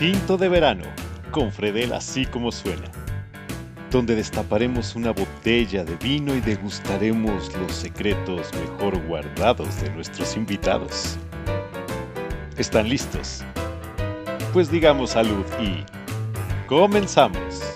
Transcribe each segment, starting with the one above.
Tinto de verano, con Fredel así como suena, donde destaparemos una botella de vino y degustaremos los secretos mejor guardados de nuestros invitados. ¿Están listos? Pues digamos salud y comenzamos.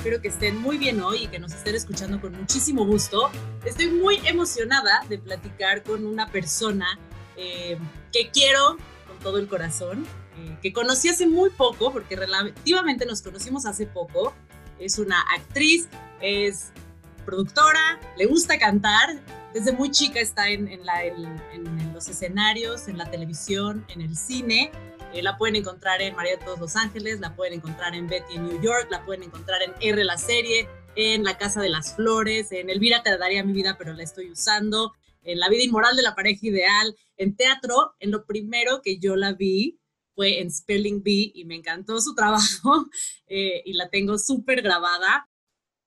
Espero que estén muy bien hoy y que nos estén escuchando con muchísimo gusto. Estoy muy emocionada de platicar con una persona eh, que quiero con todo el corazón, eh, que conocí hace muy poco, porque relativamente nos conocimos hace poco. Es una actriz, es productora, le gusta cantar. Desde muy chica está en, en, la, en, en los escenarios, en la televisión, en el cine. Eh, la pueden encontrar en María de todos Los Ángeles, la pueden encontrar en Betty en New York, la pueden encontrar en R la serie, en La Casa de las Flores, en Elvira te daría mi vida, pero la estoy usando, en La vida inmoral de la pareja ideal, en teatro, en lo primero que yo la vi fue en Spelling Bee y me encantó su trabajo eh, y la tengo súper grabada.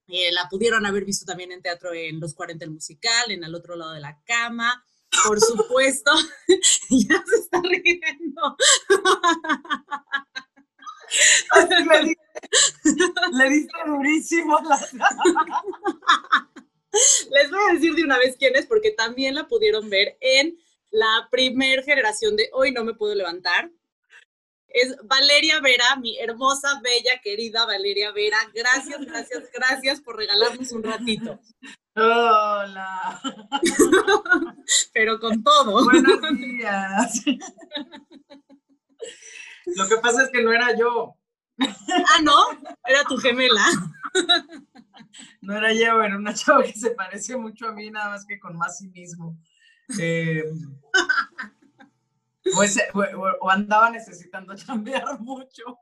Eh, la pudieron haber visto también en teatro en Los 40 el musical, en Al otro lado de la cama, por supuesto, ya se está riendo. le, diste, le diste durísimo. La... Les voy a decir de una vez quién es, porque también la pudieron ver en la primer generación de Hoy no me puedo levantar. Es Valeria Vera, mi hermosa, bella, querida Valeria Vera. Gracias, gracias, gracias por regalarnos un ratito. Hola. Pero con todo. Buenos días. Lo que pasa es que no era yo. Ah, no, era tu gemela. No era yo, era una chava que se parece mucho a mí, nada más que con más cinismo. Eh, o, ese, o, o, andaba necesitando cambiar mucho.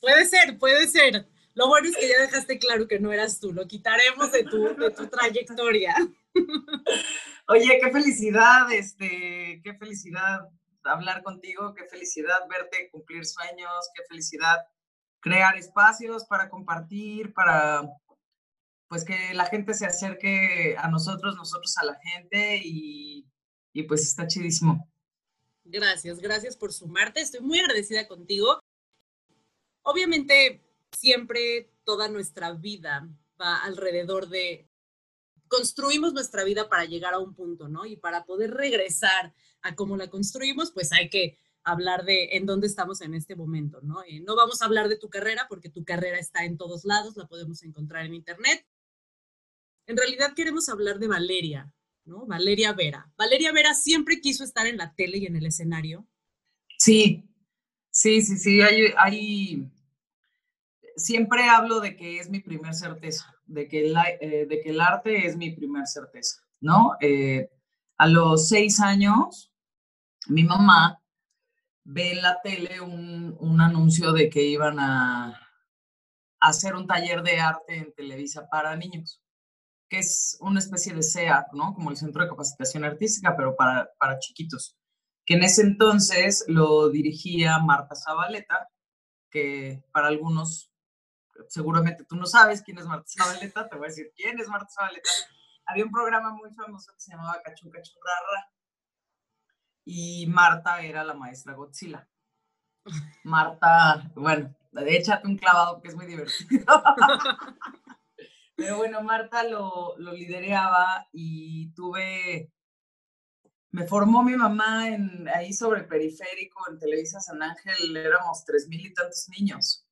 Puede ser, puede ser. Lo bueno es que ya dejaste claro que no eras tú, lo quitaremos de tu, de tu trayectoria. Oye, qué felicidad, este, qué felicidad hablar contigo, qué felicidad verte cumplir sueños, qué felicidad crear espacios para compartir, para pues que la gente se acerque a nosotros, nosotros a la gente y, y pues está chidísimo. Gracias, gracias por sumarte, estoy muy agradecida contigo. Obviamente siempre toda nuestra vida va alrededor de construimos nuestra vida para llegar a un punto, ¿no? Y para poder regresar a cómo la construimos, pues hay que hablar de en dónde estamos en este momento, ¿no? Eh, no vamos a hablar de tu carrera porque tu carrera está en todos lados, la podemos encontrar en internet. En realidad queremos hablar de Valeria, ¿no? Valeria Vera. Valeria Vera siempre quiso estar en la tele y en el escenario. Sí, sí, sí, sí, hay, siempre hablo de que es mi primer certeza, de que, la, eh, de que el arte es mi primer certeza, ¿no? Eh, a los seis años, mi mamá ve en la tele un, un anuncio de que iban a, hacer un taller de arte en Televisa para niños, que es una especie de CEA, ¿no? Como el Centro de Capacitación Artística, pero para, para chiquitos, que en ese entonces lo dirigía Marta Zabaleta, que para algunos seguramente tú no sabes quién es Marta Zabaleta, te voy a decir quién es Marta Zabaleta. Había un programa muy famoso que se llamaba Cachun Rara y Marta era la maestra Godzilla. Marta, bueno, échate un clavado que es muy divertido. Pero bueno, Marta lo, lideraba y tuve, me formó mi mamá en, ahí sobre periférico, en Televisa San Ángel, éramos tres mil y tantos niños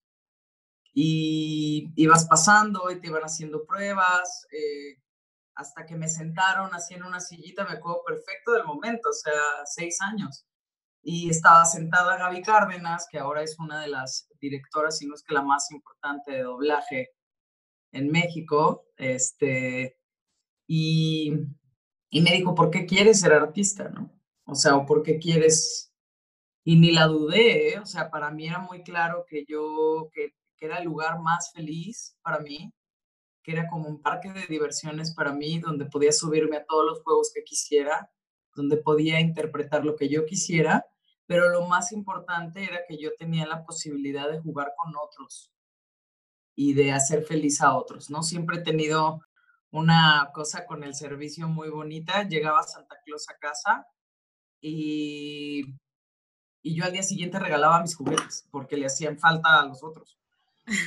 y ibas pasando y te iban haciendo pruebas, eh, hasta que me sentaron así en una sillita, me acuerdo perfecto del momento, o sea, seis años. Y estaba sentada Gaby Cárdenas, que ahora es una de las directoras, si no es que la más importante de doblaje en México, este, y, y me dijo, ¿por qué quieres ser artista? ¿no? O sea, ¿o por qué quieres? Y ni la dudé, ¿eh? o sea, para mí era muy claro que yo, que que era el lugar más feliz para mí, que era como un parque de diversiones para mí, donde podía subirme a todos los juegos que quisiera, donde podía interpretar lo que yo quisiera, pero lo más importante era que yo tenía la posibilidad de jugar con otros. Y de hacer feliz a otros, ¿no? Siempre he tenido una cosa con el servicio muy bonita. Llegaba Santa Claus a casa y, y yo al día siguiente regalaba mis juguetes porque le hacían falta a los otros.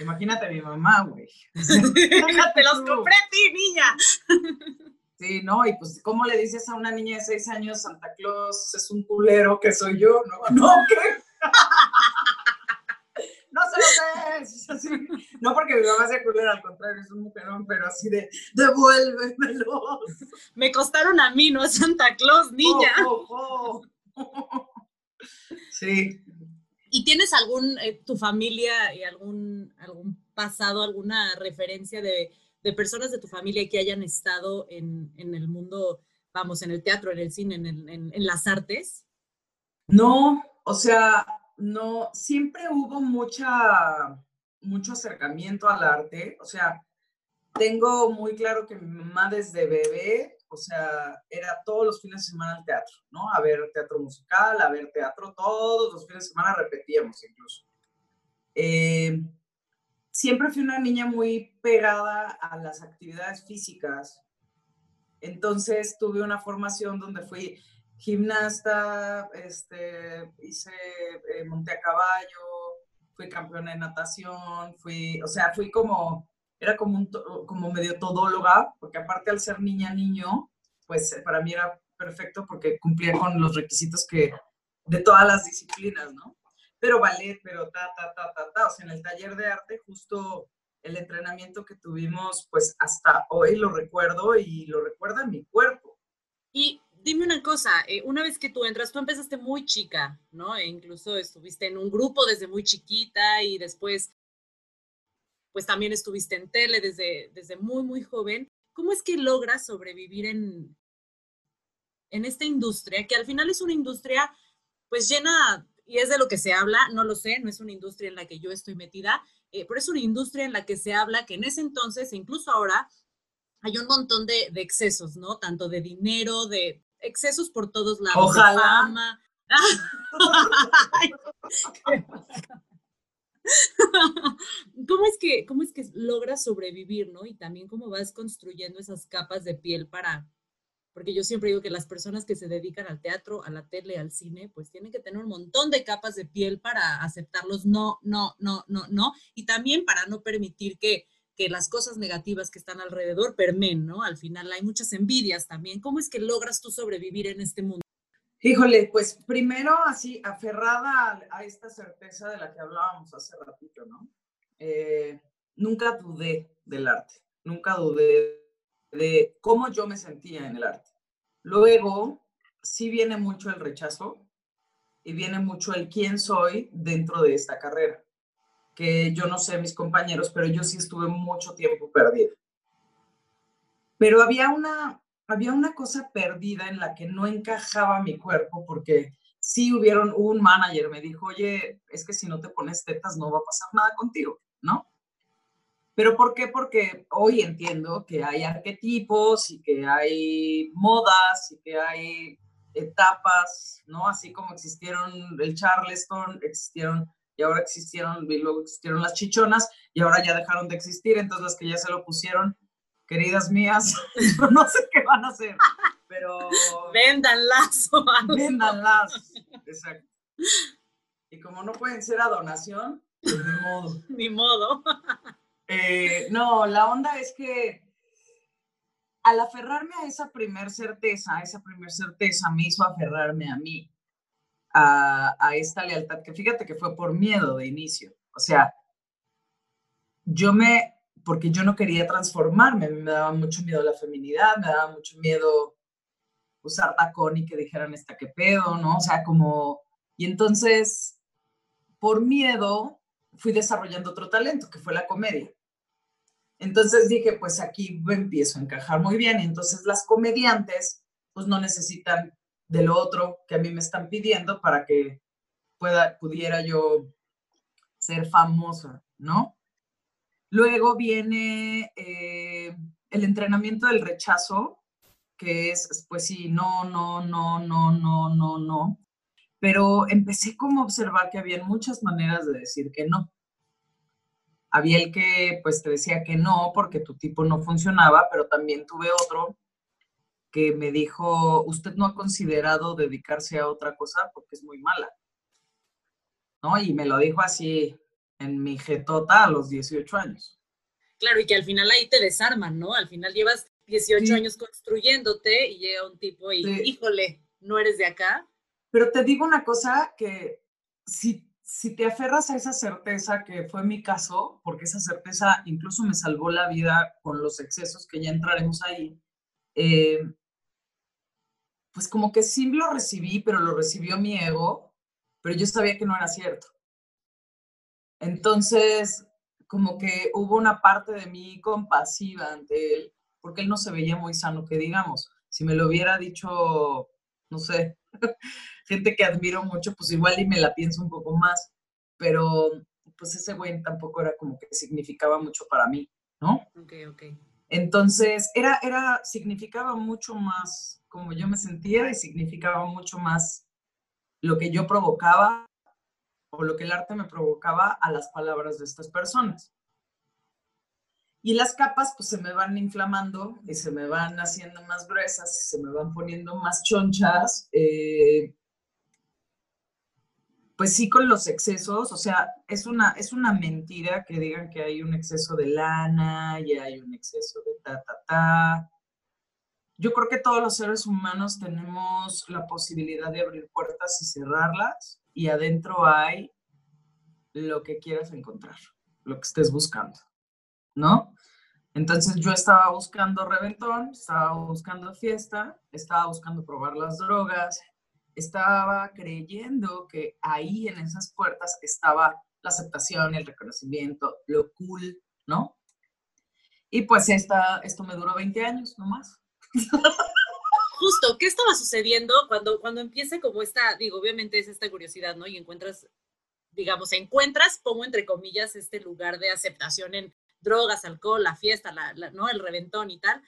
Imagínate a mi mamá, güey. Te los compré a ti, niña. Sí, ¿no? Y pues, ¿cómo le dices a una niña de seis años, Santa Claus es un culero que soy yo? No, no, ¿qué? No se lo sé. No porque mi mamá sea culera, al contrario, es un mujerón, pero así de, devuélvemelos. Me costaron a mí, no a Santa Claus, niña. Sí. ¿Y tienes algún, eh, tu familia y algún, algún pasado, alguna referencia de de personas de tu familia que hayan estado en, el mundo, vamos, en el teatro, en el cine, en, las artes? No, o sea, no, siempre hubo mucha, mucho acercamiento al arte, o sea, tengo muy claro que mi mamá desde bebé, o sea, era todos los fines de semana al teatro, ¿no? A ver teatro musical, a ver teatro, todos los fines de semana repetíamos incluso. Eh, siempre fui una niña muy pegada a las actividades físicas. Entonces tuve una formación donde fui gimnasta, este, hice, eh, monté a caballo, fui campeona de natación, fui, o sea, fui como, era como, un, como medio todóloga, porque aparte al ser niña, niño, pues para mí era perfecto porque cumplía con los requisitos que, de todas las disciplinas, ¿no? pero ballet, pero ta, ta, ta, ta, ta. O sea, en el taller de arte, justo el entrenamiento que tuvimos, pues hasta hoy lo recuerdo y lo recuerda mi cuerpo. Y dime una cosa, eh, una vez que tú entras, tú empezaste muy chica, ¿no? E incluso estuviste en un grupo desde muy chiquita y después, pues también estuviste en tele desde, desde muy, muy joven. ¿Cómo es que logras sobrevivir en, en esta industria, que al final es una industria pues llena y es de lo que se habla, no lo sé, no es una industria en la que yo estoy metida, eh, pero es una industria en la que se habla que en ese entonces, e incluso ahora, hay un montón de, excesos, ¿no? Tanto de dinero, de excesos por todos lados. Ojalá. ¿Cómo es, que, ¿Cómo es que logras sobrevivir, no? Y también cómo vas construyendo esas capas de piel para, porque yo siempre digo que las personas que se dedican al teatro, a la tele, al cine, pues tienen que tener un montón de capas de piel para aceptarlos no, no, no, no, no, y también para no permitir que, que las cosas negativas que están alrededor permen, ¿no? Al final hay muchas envidias también. ¿Cómo es que logras tú sobrevivir en este mundo? Híjole, pues primero así, aferrada a, esta certeza de la que hablábamos hace ratito, ¿no? Eh, nunca dudé del arte, nunca dudé de cómo yo me sentía en el arte. Luego, sí viene mucho el rechazo y viene mucho el quién soy dentro de esta carrera, que yo no sé mis compañeros, pero yo sí estuve mucho tiempo perdido. Pero había una, había una cosa perdida en la que no encajaba mi cuerpo porque sí hubieron un manager, me dijo, oye, es que si no te pones tetas no va a pasar nada contigo, ¿no? ¿Pero por qué? Porque hoy entiendo que hay arquetipos y que hay modas y que hay etapas, ¿no? Así como existieron el Charleston, existieron y ahora existieron, y luego existieron las chichonas y ahora ya dejaron de existir, entonces las que ya se lo pusieron, queridas mías, no sé qué van a hacer, pero... Véndanlas. Véndanlas, exacto. Y como no pueden ser a donación, pues ni modo. Ni modo. Eh, no, la onda es que al aferrarme a esa primer certeza, esa primer certeza me hizo aferrarme a mí, a, esta lealtad, que fíjate que fue por miedo de inicio. O sea, yo me, porque yo no quería transformarme, me daba mucho miedo la feminidad, me daba mucho miedo usar tacón y que dijeran esta que pedo, ¿no? O sea, como, y entonces, por miedo, fui desarrollando otro talento, que fue la comedia. Entonces dije, pues aquí empiezo a encajar muy bien. Y entonces las comediantes, pues no necesitan de lo otro que a mí me están pidiendo para que pueda, pudiera yo ser famosa, ¿no? Luego viene eh, el entrenamiento del rechazo, que es, pues sí, no, no, no, no, no, no, no. Pero empecé como a observar que había muchas maneras de decir que no. había el que pues te decía que no porque tu tipo no funcionaba, pero también tuve otro que me dijo, usted no ha considerado dedicarse a otra cosa porque es muy mala. ¿No? Y me lo dijo así en mi jetota a los 18 años. Claro, y que al final ahí te desarman, ¿no? Al final llevas 18 años construyéndote y llega un tipo y, híjole, no eres de acá. Pero te digo una cosa que si, si te aferras a esa certeza, que fue mi caso, porque esa certeza incluso me salvó la vida con los excesos que ya entraremos ahí, eh, pues como que sí lo recibí, pero lo recibió mi ego, pero yo sabía que no era cierto. Entonces, como que hubo una parte de mí compasiva ante él, porque él no se veía muy sano, que digamos, si me lo hubiera dicho, no sé, gente que admiro mucho, pues igual y me la pienso un poco más, pero pues ese güey tampoco era como que significaba mucho para mí, ¿no? Ok, ok. Entonces, era, era, significaba mucho más como yo me sentía y significaba mucho más lo que yo provocaba o lo que el arte me provocaba a las palabras de estas personas. Y las capas pues se me van inflamando y se me van haciendo más gruesas y se me van poniendo más chonchas. Eh, pues sí con los excesos, o sea, es una, es una mentira que digan que hay un exceso de lana y hay un exceso de ta, ta, ta. Yo creo que todos los seres humanos tenemos la posibilidad de abrir puertas y cerrarlas y adentro hay lo que quieras encontrar, lo que estés buscando, ¿no? Entonces yo estaba buscando reventón, estaba buscando fiesta, estaba buscando probar las drogas, estaba creyendo que ahí en esas puertas estaba la aceptación, el reconocimiento, lo cool, ¿no? Y pues esta, esto me duró 20 años nomás. Justo, ¿qué estaba sucediendo cuando, cuando empieza como esta, digo, obviamente es esta curiosidad, ¿no? Y encuentras, digamos, encuentras, pongo entre comillas, este lugar de aceptación en drogas, alcohol, la fiesta, la, ¿no? El reventón y tal.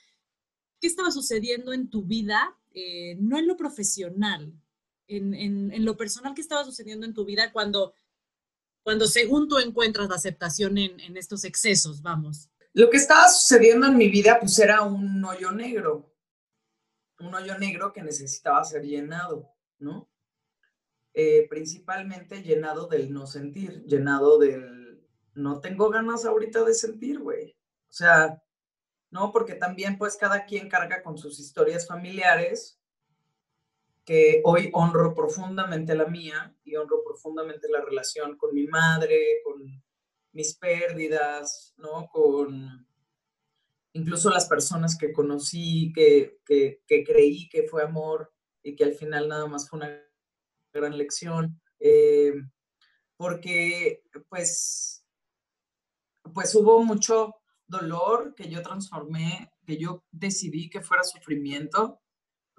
¿Qué estaba sucediendo en tu vida, eh, no en lo profesional, en, en, lo personal, qué estaba sucediendo en tu vida cuando, cuando según tú encuentras la aceptación en, en estos excesos, vamos? Lo que estaba sucediendo en mi vida, pues era un hoyo negro, un hoyo negro que necesitaba ser llenado, ¿no? Eh, principalmente llenado del no sentir, llenado del no tengo ganas ahorita de sentir, güey. O sea, ¿no? Porque también pues cada quien carga con sus historias familiares, que hoy honro profundamente la mía y honro profundamente la relación con mi madre, con mis pérdidas, ¿no? Con incluso las personas que conocí, que, que, creí que fue amor y que al final nada más fue una gran lección. Eh, porque pues, pues hubo mucho dolor que yo transformé, que yo decidí que fuera sufrimiento,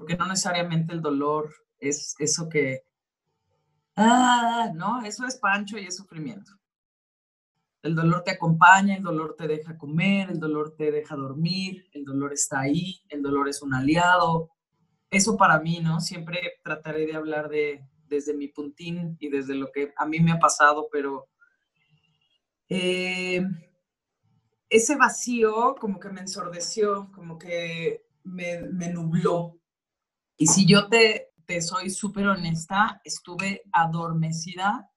porque no necesariamente el dolor es eso que, ah, no, eso es pancho y es sufrimiento. El dolor te acompaña, el dolor te deja comer, el dolor te deja dormir, el dolor está ahí, el dolor es un aliado. Eso para mí, ¿no? Siempre trataré de hablar de desde mi puntín y desde lo que a mí me ha pasado, pero eh, ese vacío como que me ensordeció, como que me, me nubló. Y si yo te, te soy súper honesta, estuve adormecida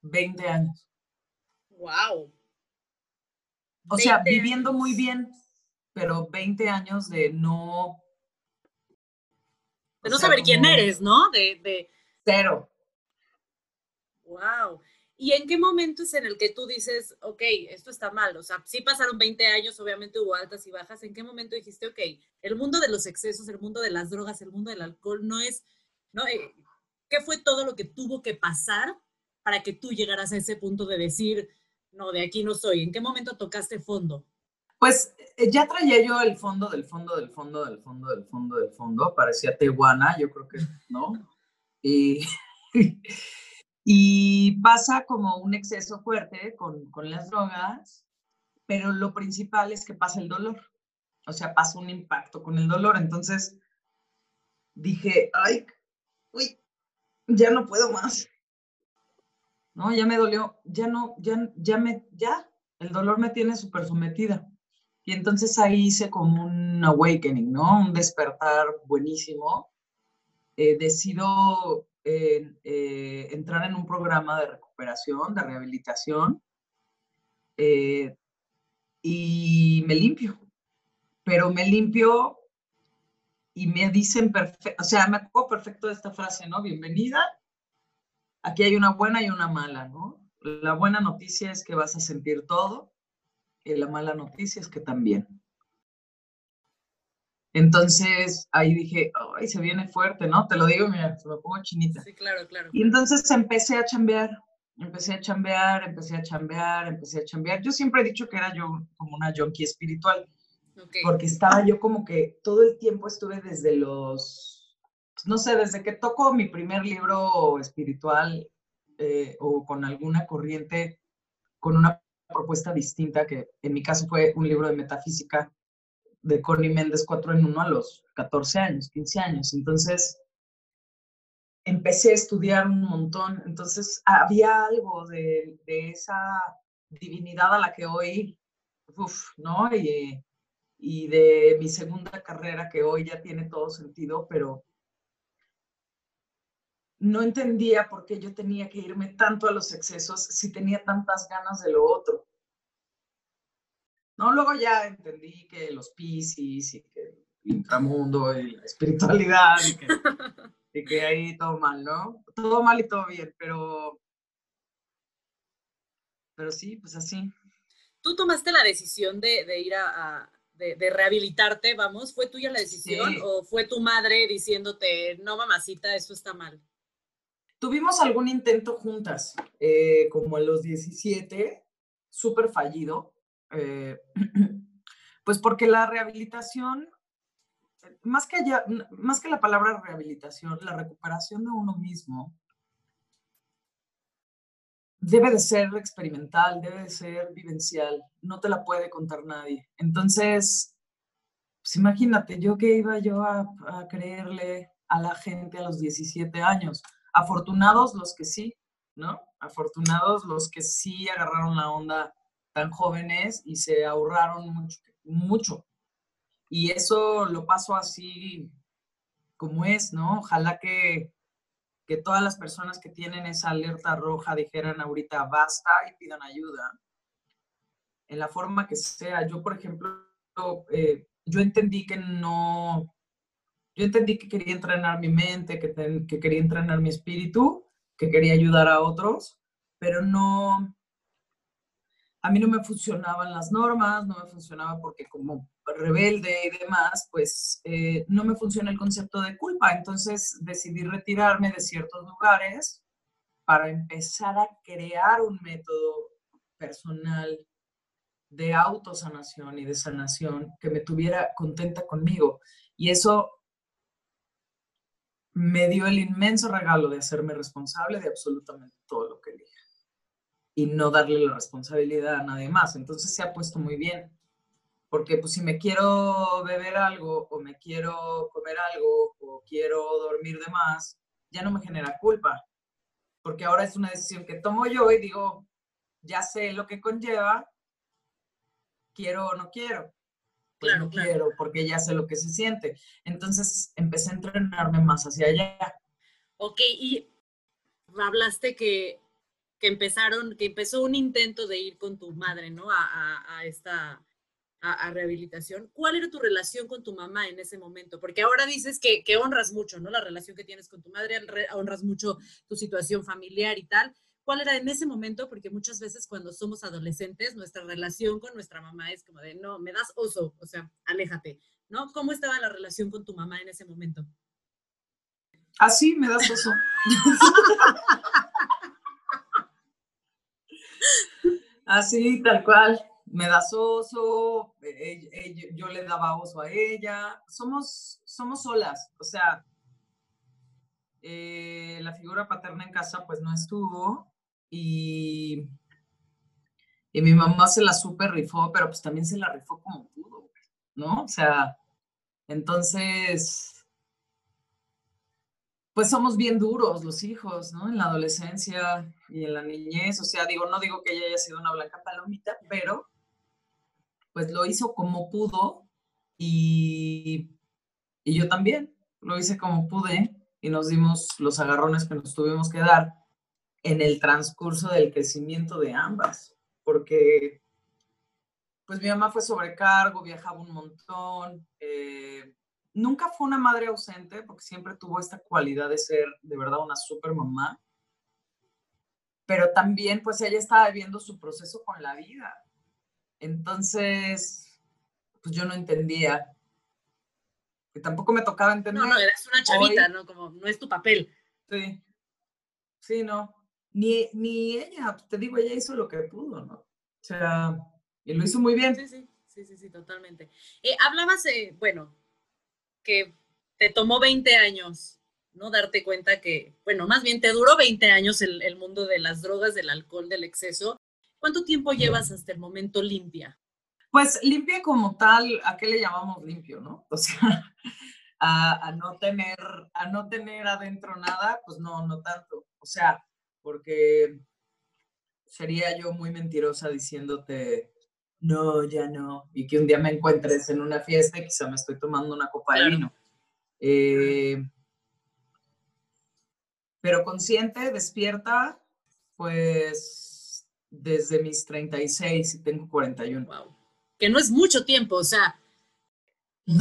20 años. Wow. O sea, viviendo muy bien, pero 20 años de no. De no saber quién eres, ¿no? De, de. Cero. Wow. ¿Y en qué momento es en el que tú dices, ok, esto está mal? O sea, sí pasaron 20 años, obviamente hubo altas y bajas. ¿En qué momento dijiste, ok, el mundo de los excesos, el mundo de las drogas, el mundo del alcohol no es, ¿no? Eh, ¿Qué fue todo lo que tuvo que pasar para que tú llegaras a ese punto de decir, no, de aquí no soy. ¿En qué momento tocaste fondo? Pues eh, ya traía yo el fondo del fondo del fondo del fondo del fondo del fondo, parecía tehuana, yo creo que, ¿no? Y, y pasa como un exceso fuerte con, con las drogas, pero lo principal es que pasa el dolor, o sea, pasa un impacto con el dolor. Entonces dije, ay, uy, ya no puedo más. ¿no? Ya me dolió, ya no, ya, ya me, ya, el dolor me tiene súper sometida. Y entonces ahí hice como un awakening, ¿no? Un despertar buenísimo. Eh, decido eh, eh, entrar en un programa de recuperación, de rehabilitación, y me limpio. Pero me limpio y me dicen perfecto, o sea, me acuerdo perfecto de esta frase, ¿no? Bienvenida. Aquí hay una buena y una mala, ¿no? La buena noticia es que vas a sentir todo y la mala noticia es que también. Entonces ahí dije, ay, se viene fuerte, ¿no? Te lo digo, mira, se me pongo chinita. Sí, claro, claro. Y entonces empecé a chambear, empecé a chambear, empecé a chambear, empecé a chambear. Yo siempre he dicho que era yo como una junkie espiritual porque estaba yo como que todo el tiempo estuve desde los, no sé, desde que toco mi primer libro espiritual eh, o con alguna corriente, con una propuesta distinta, que en mi caso fue un libro de metafísica de Connie Méndez 4 en 1 a los 14 años, 15 años. Entonces, empecé a estudiar un montón. Entonces, había algo de, esa divinidad a la que hoy, uff, ¿no? Y, y de mi segunda carrera, que hoy ya tiene todo sentido, pero no entendía por qué yo tenía que irme tanto a los excesos si tenía tantas ganas de lo otro. No, luego ya entendí que los piscis y que el inframundo y la espiritualidad y que, y que ahí todo mal, ¿no? Todo mal y todo bien, pero, pero sí, pues así. Tú tomaste la decisión de, de ir a, de, rehabilitarte, vamos, ¿fue tuya la decisión o fue tu madre diciéndote, no mamacita, eso está mal? Tuvimos algún intento juntas, eh, como en los 17, súper fallido, eh, pues porque la rehabilitación, más que, más que la palabra rehabilitación, la recuperación de uno mismo debe de ser experimental, debe de ser vivencial, no te la puede contar nadie. Entonces, pues imagínate, yo que iba yo a, creerle a la gente a los 17 años. Afortunados los que sí, ¿no? Afortunados los que sí agarraron la onda tan jóvenes y se ahorraron mucho, mucho. Y eso lo paso así como es, ¿no? Ojalá que que todas las personas que tienen esa alerta roja dijeran ahorita basta y pidan ayuda, en la forma que sea. Yo, por ejemplo, eh, yo entendí que no, yo entendí que quería entrenar mi mente, que, que quería entrenar mi espíritu, que quería ayudar a otros, pero no, a mí no me funcionaban las normas, no me funcionaba porque como rebelde y demás, pues eh, no me funciona el concepto de culpa. Entonces decidí retirarme de ciertos lugares para empezar a crear un método personal de autosanación y de sanación que me tuviera contenta conmigo. Y eso me dio el inmenso regalo de hacerme responsable de absolutamente todo lo que dije y no darle la responsabilidad a nadie más. Entonces se ha puesto muy bien porque pues si me quiero beber algo o me quiero comer algo o quiero dormir de más, ya no me genera culpa, porque ahora es una decisión que tomo yo y digo, ya sé lo que conlleva, quiero o no quiero. Pues no quiero, porque ya sé lo que se siente. Entonces empecé a entrenarme más hacia allá. Ok, y hablaste que, que empezaron, que empezó un intento de ir con tu madre, ¿no? a esta a, rehabilitación, ¿cuál era tu relación con tu mamá en ese momento? Porque ahora dices que, que honras mucho, ¿no? La relación que tienes con tu madre, honras mucho tu situación familiar y tal. ¿Cuál era en ese momento? Porque muchas veces cuando somos adolescentes, nuestra relación con nuestra mamá es como de, no, me das oso, o sea, aléjate, ¿no? ¿Cómo estaba la relación con tu mamá en ese momento? Así, me das oso. Así, tal cual me das oso, eh, eh, yo le daba oso a ella, somos, somos solas, o sea, eh, la figura paterna en casa pues no estuvo y, y mi mamá se la super rifó, pero pues también se la rifó como pudo, ¿no? O sea, entonces, pues somos bien duros los hijos, ¿no? En la adolescencia y en la niñez. O sea, digo, no digo que ella haya sido una blanca palomita, pero pues lo hizo como pudo y, y yo también lo hice como pude y nos dimos los agarrones que nos tuvimos que dar en el transcurso del crecimiento de ambas, porque pues mi mamá fue sobrecargo, viajaba un montón, eh, nunca fue una madre ausente porque siempre tuvo esta cualidad de ser de verdad una super mamá, pero también pues ella estaba viviendo su proceso con la vida. Entonces, pues yo no entendía. Y tampoco me tocaba entender. No, no, eres una chavita, ¿no? Como no es tu papel. Sí. Sí, no. Ni, ni ella, te digo, ella hizo lo que pudo, ¿no? O sea, y lo hizo muy bien. Sí, sí, sí, sí, sí totalmente. Eh, hablabas, eh, bueno, que te tomó 20 años, ¿no? Darte cuenta que, bueno, más bien te duró 20 años el, el mundo de las drogas, del alcohol, del exceso. ¿Cuánto tiempo llevas hasta el momento limpia? Pues limpia como tal, ¿a qué le llamamos limpio, no? O sea, a, a, no tener, a no tener adentro nada, pues no, no tanto. O sea, porque sería yo muy mentirosa diciéndote, no, ya no, y que un día me encuentres en una fiesta y quizá me estoy tomando una copa de vino. Eh, pero consciente, despierta, pues desde mis 36 y tengo 41. Wow. Que no es mucho tiempo, o sea,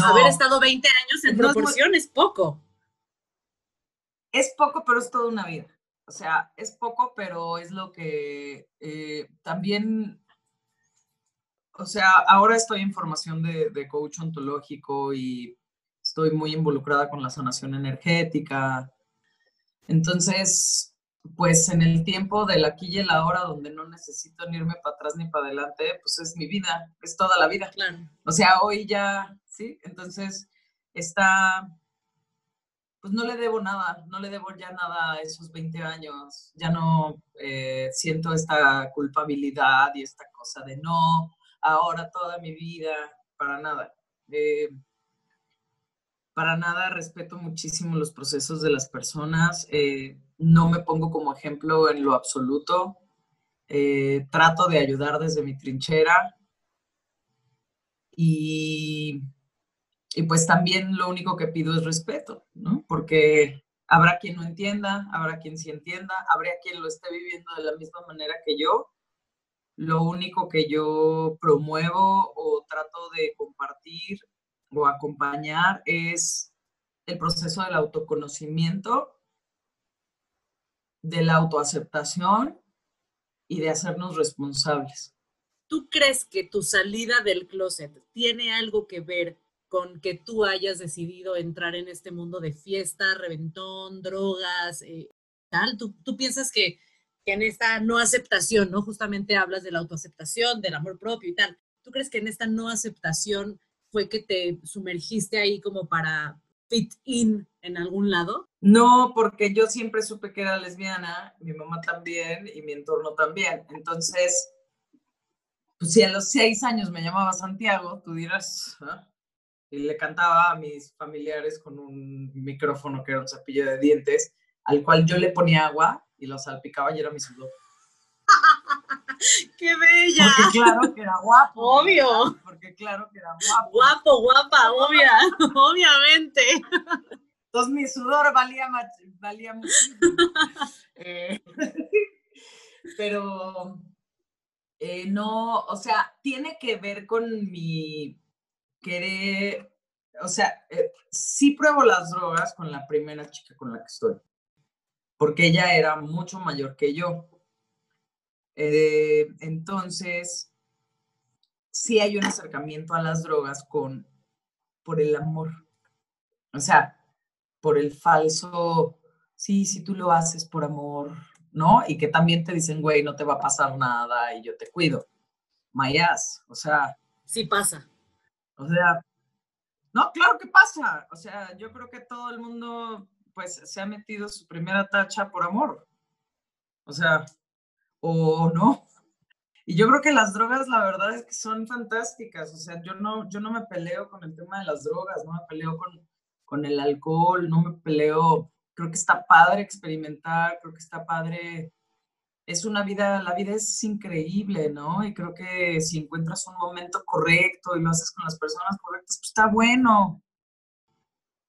haber estado 20 años en proporción es, poco. Es poco, pero es toda una vida. O sea, es poco, pero es lo que eh, también o sea, ahora estoy en formación de, de, coach ontológico y estoy muy involucrada con la sanación energética. Entonces, pues en el tiempo del aquí y el ahora, donde no necesito ni irme para atrás ni para adelante, pues es mi vida, es toda la vida. Claro. O sea, hoy ya, ¿sí? Entonces, está, pues no le debo nada, no le debo ya nada a esos 20 años, ya no eh, siento esta culpabilidad y esta cosa de no, ahora toda mi vida, para nada. Eh, para nada respeto muchísimo los procesos de las personas, eh, no me pongo como ejemplo en lo absoluto, eh, trato de ayudar desde mi trinchera y, y, pues también lo único que pido es respeto, ¿no? Porque habrá quien no entienda, habrá quien sí entienda, habrá quien lo esté viviendo de la misma manera que yo lo único que yo promuevo o trato de compartir o acompañar es el proceso del autoconocimiento, de la autoaceptación y de hacernos responsables. ¿Tú crees que tu salida del closet tiene algo que ver con que tú hayas decidido entrar en este mundo de fiesta, reventón, drogas, eh, tal? ¿Tú, ¿Tú piensas que que en esta no aceptación, ¿no? Justamente hablas de la autoaceptación, del amor propio y tal. ¿Tú crees que en esta no aceptación fue que te sumergiste ahí como para fit in en algún lado? No, porque yo siempre supe que era lesbiana, mi mamá también y mi entorno también. Entonces, pues si a los seis años me llamaba Santiago, tú dirás, y le cantaba a mis familiares con un micrófono que era un cepillo de dientes, al cual yo le ponía agua y lo salpicaba y era mi sudor. ¡Qué bella! Porque claro que era guapo. Obvio. Porque claro que era guapo. Guapo, guapa, obvia, obviamente. Entonces mi sudor valía, valía muchísimo. Eh, pero eh, no, o sea, tiene que ver con mi querer, o sea, eh, sí pruebo las drogas con la primera chica con la que estoy porque ella era mucho mayor que yo. Eh, entonces, sí hay un acercamiento a las drogas con, por el amor. O sea, por el falso, sí, si tú lo haces por amor, ¿no? Y que también te dicen, güey, no te va a pasar nada y yo te cuido. Mayas, o sea. Sí pasa. O sea, no, claro que pasa. O sea, yo creo que todo el mundo pues se ha metido su primera tacha por amor. O sea, o no. Y yo creo que las drogas, la verdad es que son fantásticas. O sea, yo no, yo no me peleo con el tema de las drogas, no me peleo con, con el alcohol, no me peleo creo que está padre experimentar, creo que está padre. Es una vida, la vida es increíble, ¿no? Y creo que si encuentras un momento correcto y lo haces con las personas correctas, pues está bueno.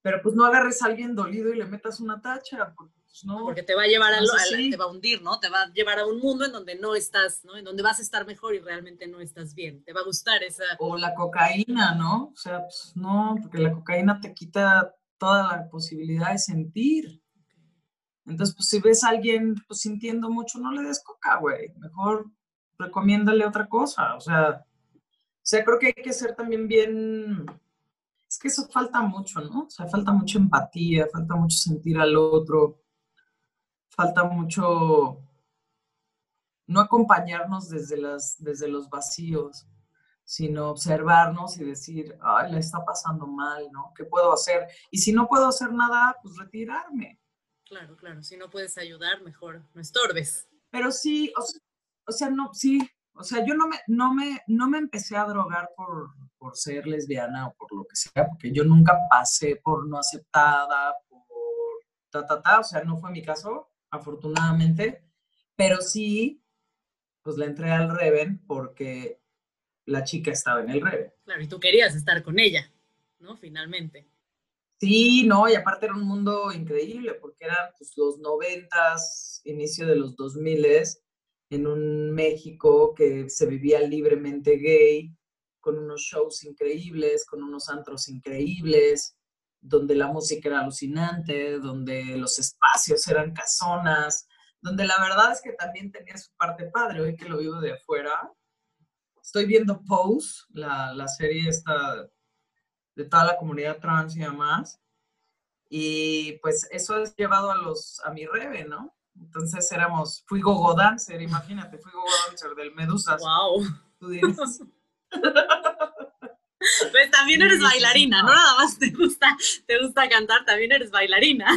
Pero pues no agarres a alguien dolido y le metas una tacha, porque pues no. Porque te va a llevar a, lo, te va a hundir, ¿no? Te va a llevar a un mundo en donde no estás, ¿no? En donde vas a estar mejor y realmente no estás bien. Te va a gustar esa. O la cocaína, ¿no? O sea, pues no, porque la cocaína te quita toda la posibilidad de sentir. Entonces, pues si ves a alguien pues, sintiendo mucho, no le des coca, güey. Mejor recomiéndale otra cosa. O sea, o sea, creo que hay que ser también bien. Es que eso falta mucho, ¿no? O sea, falta mucha empatía, falta mucho sentir al otro, falta mucho no acompañarnos desde, las, desde los vacíos, sino observarnos y decir, ay, le está pasando mal, ¿no? ¿Qué puedo hacer? Y si no puedo hacer nada, pues retirarme. Claro, claro. Si no puedes ayudar, mejor no estorbes. Pero sí, o sea, no, sí. O sea, yo no me, no me, no me empecé a drogar por, por ser lesbiana o por lo que sea, porque yo nunca pasé por no aceptada, por ta, ta, ta. O sea, no fue mi caso, afortunadamente. Pero sí, pues le entré al Reven porque la chica estaba en el Reven. Claro, y tú querías estar con ella, ¿no? Finalmente. Sí, no, y aparte era un mundo increíble porque eran pues, los noventas, inicio de los dos miles, en un México que se vivía libremente gay, con unos shows increíbles, con unos antros increíbles, donde la música era alucinante, donde los espacios eran casonas, donde la verdad es que también tenía su parte padre, hoy que lo vivo de afuera. Estoy viendo Pose, la, la serie esta de toda la comunidad trans y demás. Y pues eso es llevado a los a mi rebe, ¿no? Entonces éramos, fui gogo dancer, imagínate, fui gogo dancer del Medusas. Wow. Tú dices. Pues también eres bailarina, no nada más te gusta, te gusta cantar, también eres bailarina.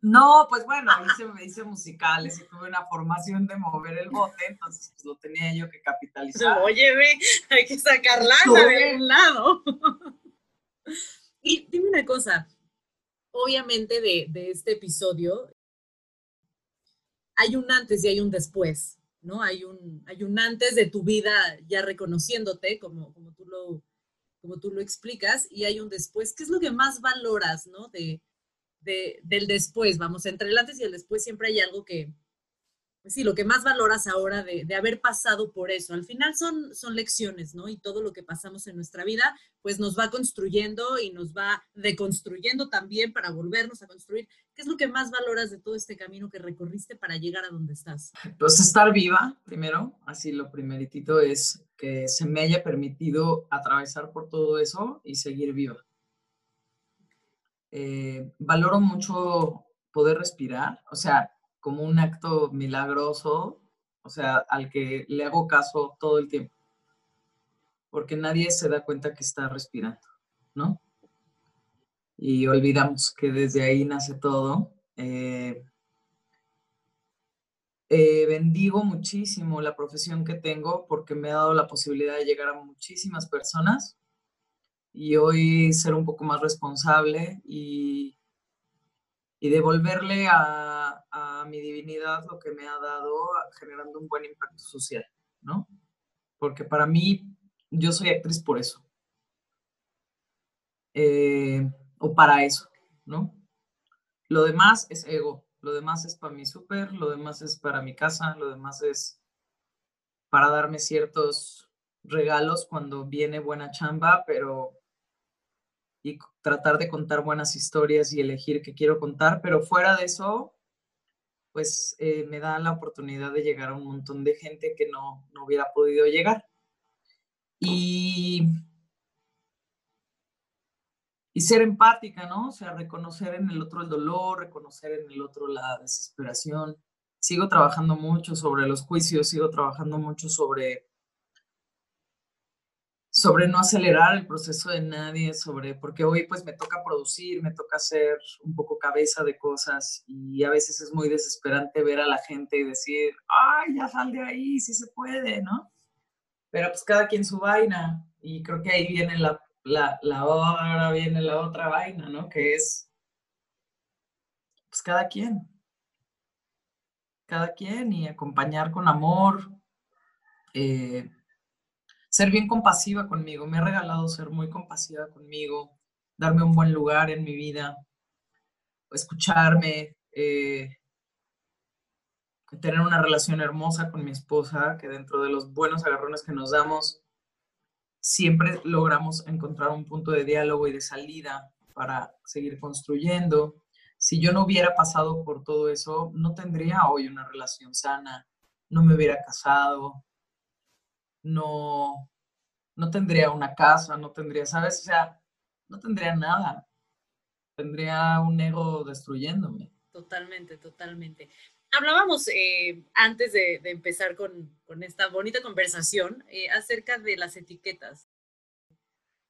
No, pues bueno, hice, hice musicales y tuve una formación de mover el bote, entonces pues lo tenía yo que capitalizar. Oye, ve, hay que sacar lana de algún lado. y dime una cosa, obviamente de, de este episodio hay un antes y hay un después, ¿no? Hay un, hay un antes de tu vida ya reconociéndote, como, como, tú lo, como tú lo explicas, y hay un después. ¿Qué es lo que más valoras, ¿no? De, del después, vamos, entre el antes y el después siempre hay algo que, sí, lo que más valoras ahora de, de, haber pasado por eso. Al final son, son lecciones, ¿no? Y todo lo que pasamos en nuestra vida, pues nos va construyendo y nos va deconstruyendo también para volvernos a construir. ¿Qué es lo que más valoras de todo este camino que recorriste para llegar a donde estás? Pues estar viva, primero, así lo primeritito es que se me haya permitido atravesar por todo eso y seguir viva. Eh, valoro mucho poder respirar, o sea, como un acto milagroso, o sea, al que le hago caso todo el tiempo, porque nadie se da cuenta que está respirando, ¿no? Y olvidamos que desde ahí nace todo. Eh, eh, bendigo muchísimo la profesión que tengo porque me ha dado la posibilidad de llegar a muchísimas personas y hoy ser un poco más responsable y, y devolverle a, a, mi divinidad lo que me ha dado generando un buen impacto social, ¿no? Porque para mí, yo soy actriz por eso. Eh, o para eso, ¿no? Lo demás es ego, lo demás es para mi súper, lo demás es para mi casa, lo demás es para darme ciertos regalos cuando viene buena chamba, pero y tratar de contar buenas historias y elegir qué quiero contar, pero fuera de eso, pues eh, me da la oportunidad de llegar a un montón de gente que no, no hubiera podido llegar. Y, y ser empática, ¿no? O sea, reconocer en el otro el dolor, reconocer en el otro la desesperación. Sigo trabajando mucho sobre los juicios, sigo trabajando mucho sobre sobre no acelerar el proceso de nadie, sobre, porque hoy pues me toca producir, me toca ser un poco cabeza de cosas y a veces es muy desesperante ver a la gente y decir, ay, ya sal de ahí, sí se puede, ¿no? Pero pues cada quien su vaina y creo que ahí viene la, la, la ahora viene la otra vaina, ¿no? Que es pues cada quien, cada quien y acompañar con amor, eh, ser bien compasiva conmigo. Me ha regalado ser muy compasiva conmigo, darme un buen lugar en mi vida, escucharme, eh, tener una relación hermosa con mi esposa, que dentro de los buenos agarrones que nos damos, siempre logramos encontrar un punto de diálogo y de salida para seguir construyendo. Si yo no hubiera pasado por todo eso, no tendría hoy una relación sana, no me hubiera casado, no, no tendría una casa, no tendría, ¿sabes? O sea, no tendría nada. Tendría un ego destruyéndome. Totalmente, totalmente. Hablábamos eh, antes de, empezar con, esta bonita conversación eh, acerca de las etiquetas.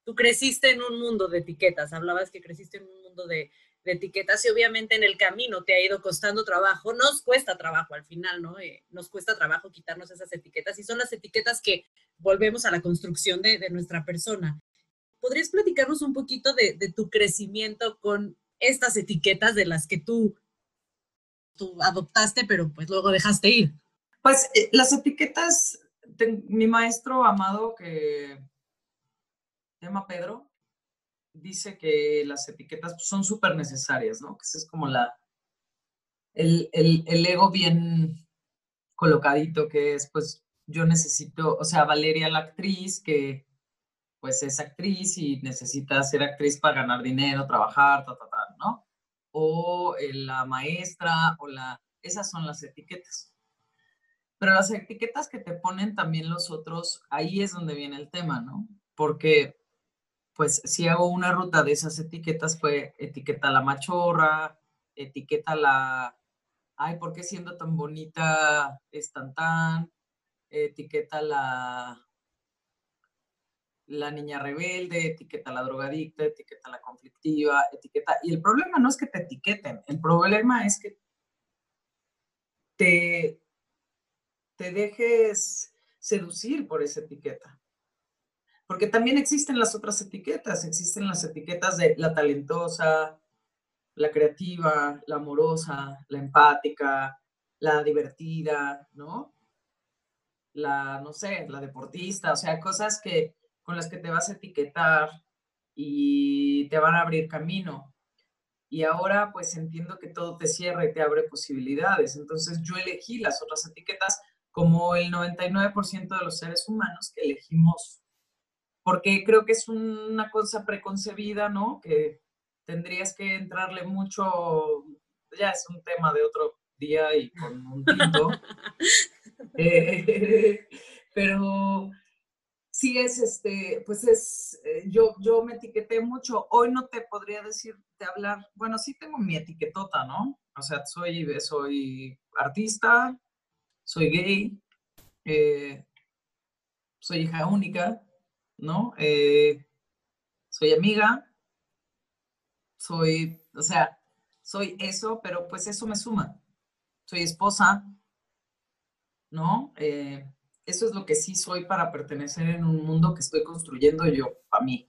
Tú creciste en un mundo de etiquetas, hablabas que creciste en un mundo de, de etiquetas y obviamente en el camino te ha ido costando trabajo, nos cuesta trabajo al final, ¿no? Eh, nos cuesta trabajo quitarnos esas etiquetas y son las etiquetas que volvemos a la construcción de, nuestra persona. ¿Podrías platicarnos un poquito de, tu crecimiento con estas etiquetas de las que tú, tú adoptaste, pero pues luego dejaste ir? Pues eh, las etiquetas, mi maestro amado que se llama Pedro, dice que las etiquetas pues, son súper necesarias, ¿no? Que ese es como la, el, el, ego bien colocadito que es, pues yo necesito, o sea, Valeria la actriz que pues es actriz y necesita ser actriz para ganar dinero, trabajar, ta, ta, ta, ¿no? O eh, la maestra, o la, esas son las etiquetas. Pero las etiquetas que te ponen también los otros, ahí es donde viene el tema, ¿no? Porque pues si hago una ruta de esas etiquetas, fue etiqueta la machorra, etiqueta la, ay, ¿por qué siendo tan bonita es tan tan? Etiqueta la, la niña rebelde, etiqueta la drogadicta, etiqueta la conflictiva, etiqueta, y el problema no es que te etiqueten, el problema es que te, te dejes seducir por esa etiqueta. Porque también existen las otras etiquetas, existen las etiquetas de la talentosa, la creativa, la amorosa, la empática, la divertida, ¿no? La, no sé, la deportista, o sea, cosas que con las que te vas a etiquetar y te van a abrir camino. Y ahora pues entiendo que todo te cierra y te abre posibilidades. Entonces yo elegí las otras etiquetas como el 99% de los seres humanos que elegimos porque creo que es una cosa preconcebida, ¿no? Que tendrías que entrarle mucho, ya es un tema de otro día y con un tinto. Eh, pero sí es, este, pues es, eh, yo, yo me etiqueté mucho. Hoy no te podría decir, de hablar, bueno, sí tengo mi etiquetota, ¿no? O sea, soy, soy artista, soy gay, eh, soy hija única, ¿no? Eh, soy amiga, soy, o sea, soy eso, pero pues eso me suma. Soy esposa, ¿no? Eh, eso es lo que sí soy para pertenecer en un mundo que estoy construyendo yo, para mí.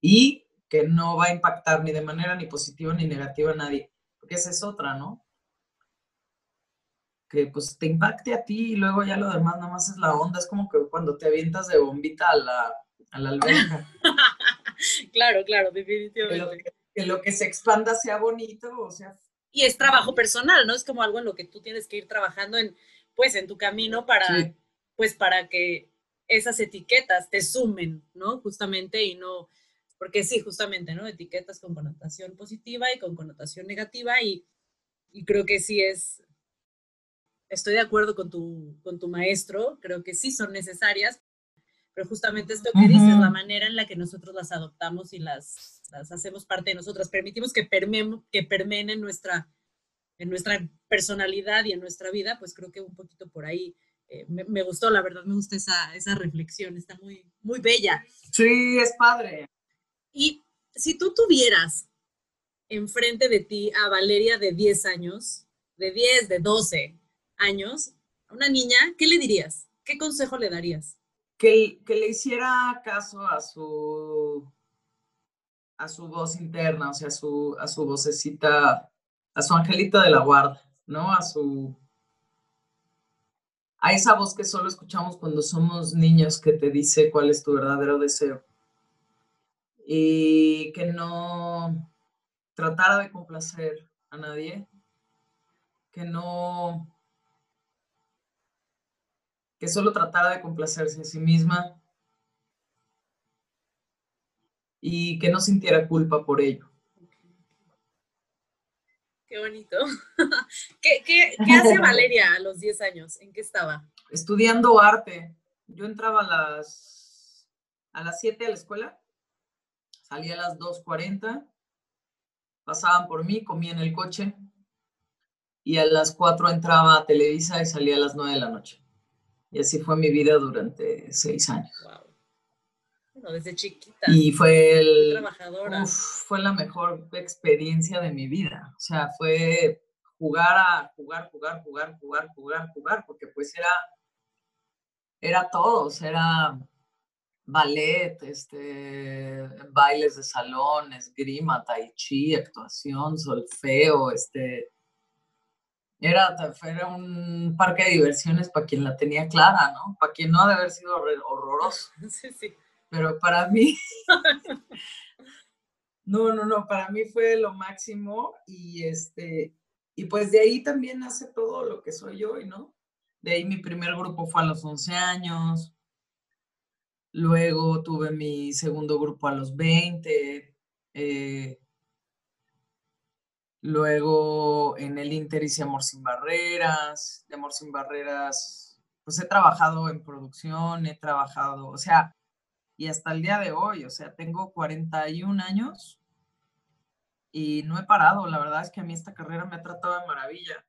Y que no va a impactar ni de manera ni positiva ni negativa a nadie, porque esa es otra, ¿no? Que pues te impacte a ti y luego ya lo demás nada más es la onda, es como que cuando te avientas de bombita a la, a la alberca. claro, claro, definitivamente. Que lo que, se expanda sea bonito, o sea. Y es trabajo personal, ¿no? Es como algo en lo que tú tienes que ir trabajando en, pues, en tu camino para, pues, para que esas etiquetas te sumen, ¿no? Justamente y no, porque sí, justamente, ¿no? Etiquetas con connotación positiva y con connotación negativa y, y creo que sí es, estoy de acuerdo con tu, con tu maestro, creo que sí son necesarias, pero justamente esto que dices, la manera en la que nosotros las adoptamos y las, las hacemos parte de nosotras, permitimos que, permeen, que permeen en nuestra, en nuestra personalidad y en nuestra vida, pues creo que un poquito por ahí eh, me, gustó, la verdad, me gusta esa, esa reflexión, está muy, muy bella. Sí, es padre. Y si tú tuvieras enfrente de ti a Valeria de 10 años, de 10, de 12 años, a una niña, ¿qué le dirías? ¿Qué consejo le darías? Que, le hiciera caso a su, a su voz interna, o sea, a su, a su vocecita a su angelito de la guarda, ¿no? A su a esa voz que solo escuchamos cuando somos niños que te dice cuál es tu verdadero deseo. Y que no tratara de complacer a nadie, que no, que solo tratara de complacerse a sí misma y que no sintiera culpa por ello. Qué bonito. ¿Qué, qué, qué hace Valeria a los 10 años? ¿En qué estaba? Estudiando arte. Yo entraba a las, a las 7 a la escuela, salía a las 2.40, pasaban por mí, comía en el coche y a las 4 entraba a Televisa y salía a las 9 de la noche. Y así fue mi vida durante 6 años. Wow desde chiquita. Y fue el, trabajadora. fue la mejor experiencia de mi vida. O sea, fue jugar a jugar, jugar, jugar, jugar, jugar, jugar, porque pues era, era todos, era ballet, este, bailes de salón, esgrima, tai chi, actuación, solfeo, este, era, era un parque de diversiones para quien la tenía clara, ¿no? Para quien no ha de haber sido horroroso. Sí, sí pero para mí, no, no, no, para mí fue lo máximo y este, y pues de ahí también hace todo lo que soy hoy, ¿no? De ahí mi primer grupo fue a los 11 años, luego tuve mi segundo grupo a los 20, eh, luego en el Inter hice Amor sin Barreras, de Amor sin Barreras, pues he trabajado en producción, he trabajado, o sea, y hasta el día de hoy, o sea, tengo 41 años y no he parado. La verdad es que a mí esta carrera me ha tratado de maravilla.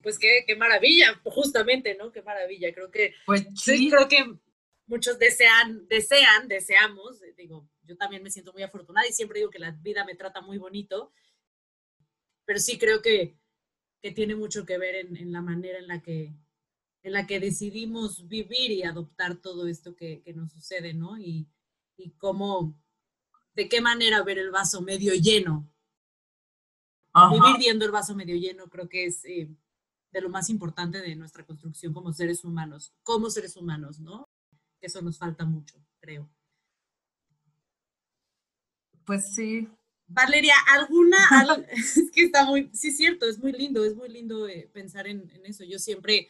Pues qué, qué maravilla, justamente, ¿no? Qué maravilla. Creo que, pues sí. creo que muchos desean, desean, deseamos, digo, yo también me siento muy afortunada y siempre digo que la vida me trata muy bonito, pero sí creo que, que tiene mucho que ver en, en la manera en la que en la que decidimos vivir y adoptar todo esto que, nos sucede, ¿no? Y, cómo, de qué manera ver el vaso medio lleno. Vivir viendo el vaso medio lleno creo que es eh, de lo más importante de nuestra construcción como seres humanos, como seres humanos, ¿no? Eso nos falta mucho, creo. Pues sí. Valeria, ¿alguna? es que está muy, sí, cierto, es muy lindo, es muy lindo eh, pensar en, en, eso. Yo siempre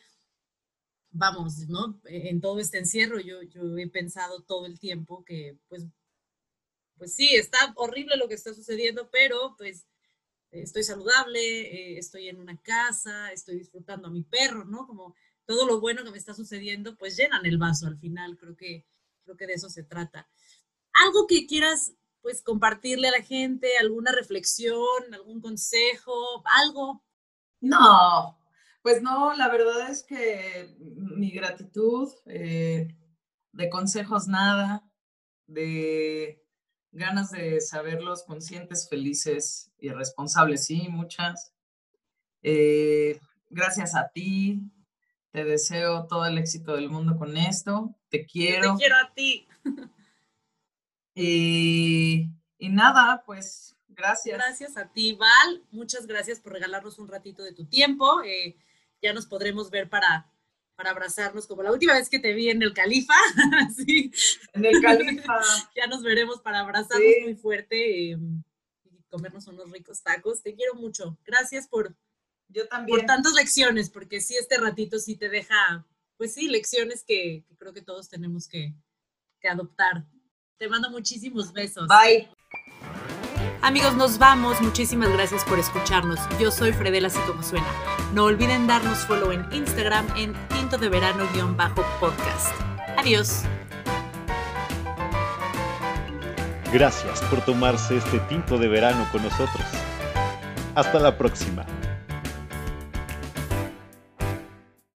vamos, ¿no? E, en todo este encierro yo, yo he pensado todo el tiempo que, pues, pues sí, está horrible lo que está sucediendo, pero pues estoy saludable, eh, estoy en una casa, estoy disfrutando a mi perro, ¿no? Como todo lo bueno que me está sucediendo, pues llenan el vaso al final, creo que, creo que de eso se trata. Algo que quieras, pues, compartirle a la gente, alguna reflexión, algún consejo, algo. No, pues no, la verdad es que mi gratitud, eh, de consejos nada, de ganas de saberlos conscientes, felices y responsables, sí, muchas. Eh, gracias a ti, te deseo todo el éxito del mundo con esto, te quiero. Te quiero a ti. y, y nada, pues gracias. Gracias a ti, Val. Muchas gracias por regalarnos un ratito de tu tiempo. Eh, ya nos podremos ver para, para abrazarnos, como la última vez que te vi en el Califa. sí. En el Califa. ya nos veremos para abrazarnos muy fuerte em, y comernos unos ricos tacos. Te quiero mucho. Gracias por, Yo también. por tantas lecciones, porque sí, este ratito sí te deja, pues sí, lecciones que, que creo que todos tenemos que, que adoptar. Te mando muchísimos besos. Bye. Amigos, nos vamos. Muchísimas gracias por escucharnos. Yo soy Fredela, así como suena. No olviden darnos follow en Instagram en tinto de verano-podcast. Adiós. Gracias por tomarse este tinto de verano con nosotros. Hasta la próxima.